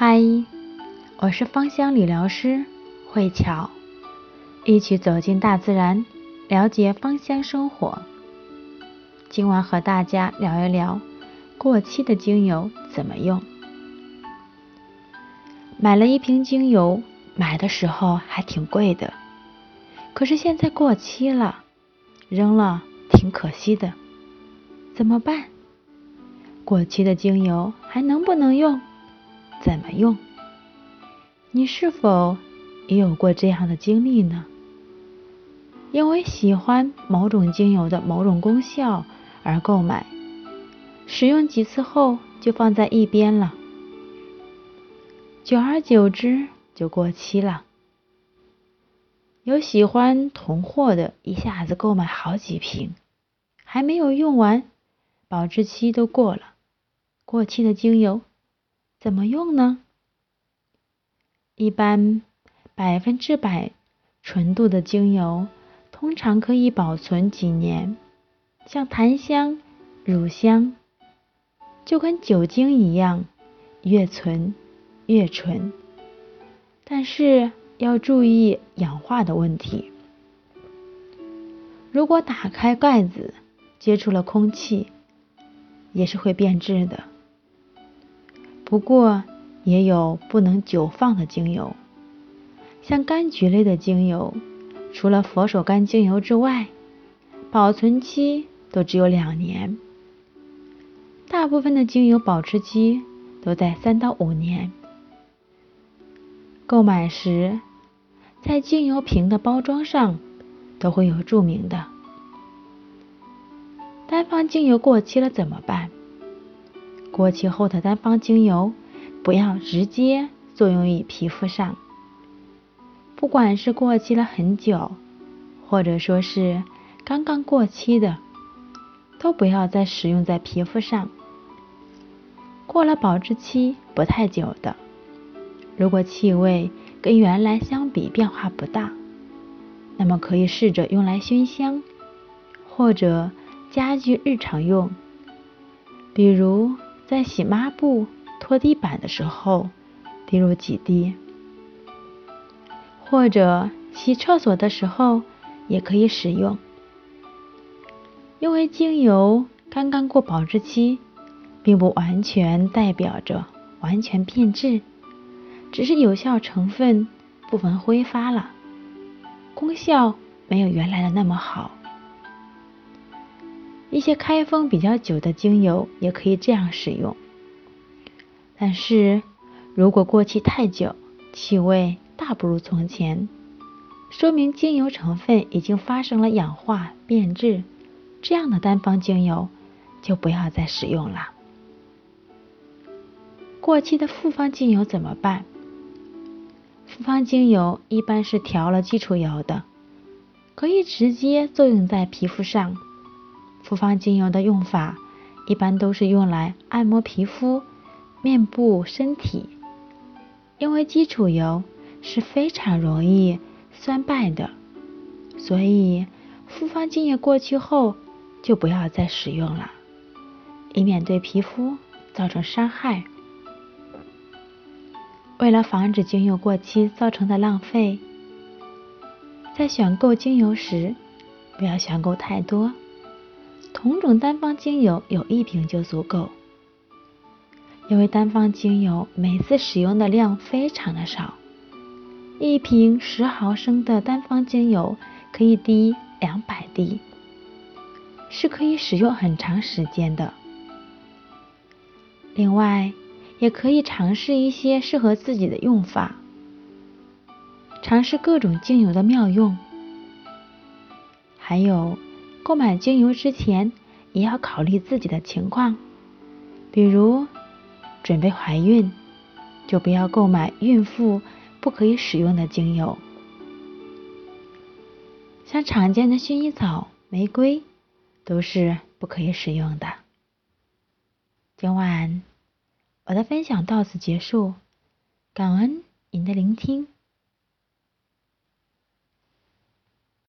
嗨，我是芳香理疗师慧巧，一起走进大自然，了解芳香生活。今晚和大家聊一聊过期的精油怎么用。买了一瓶精油，买的时候还挺贵的，可是现在过期了，扔了挺可惜的，怎么办？过期的精油还能不能用？怎么用？你是否也有过这样的经历呢？因为喜欢某种精油的某种功效而购买，使用几次后就放在一边了，久而久之就过期了。有喜欢囤货的，一下子购买好几瓶，还没有用完，保质期都过了，过期的精油。怎么用呢？一般百分之百纯度的精油通常可以保存几年，像檀香、乳香，就跟酒精一样，越存越纯。但是要注意氧化的问题。如果打开盖子接触了空气，也是会变质的。不过也有不能久放的精油，像柑橘类的精油，除了佛手柑精油之外，保存期都只有两年。大部分的精油保质期都在三到五年。购买时，在精油瓶的包装上都会有注明的。单方精油过期了怎么办？过期后的单方精油不要直接作用于皮肤上，不管是过期了很久，或者说是刚刚过期的，都不要再使用在皮肤上。过了保质期不太久的，如果气味跟原来相比变化不大，那么可以试着用来熏香，或者家居日常用，比如。在洗抹布、拖地板的时候滴入几滴，或者洗厕所的时候也可以使用。因为精油刚刚过保质期，并不完全代表着完全变质，只是有效成分部分挥发了，功效没有原来的那么好。一些开封比较久的精油也可以这样使用，但是如果过期太久，气味大不如从前，说明精油成分已经发生了氧化变质，这样的单方精油就不要再使用了。过期的复方精油怎么办？复方精油一般是调了基础油的，可以直接作用在皮肤上。复方精油的用法一般都是用来按摩皮肤、面部、身体，因为基础油是非常容易酸败的，所以复方精油过期后就不要再使用了，以免对皮肤造成伤害。为了防止精油过期造成的浪费，在选购精油时不要选购太多。同种单方精油有一瓶就足够，因为单方精油每次使用的量非常的少，一瓶十毫升的单方精油可以滴两百滴，是可以使用很长时间的。另外，也可以尝试一些适合自己的用法，尝试各种精油的妙用，还有。购买精油之前也要考虑自己的情况，比如准备怀孕，就不要购买孕妇不可以使用的精油，像常见的薰衣草、玫瑰都是不可以使用的。今晚我的分享到此结束，感恩您的聆听。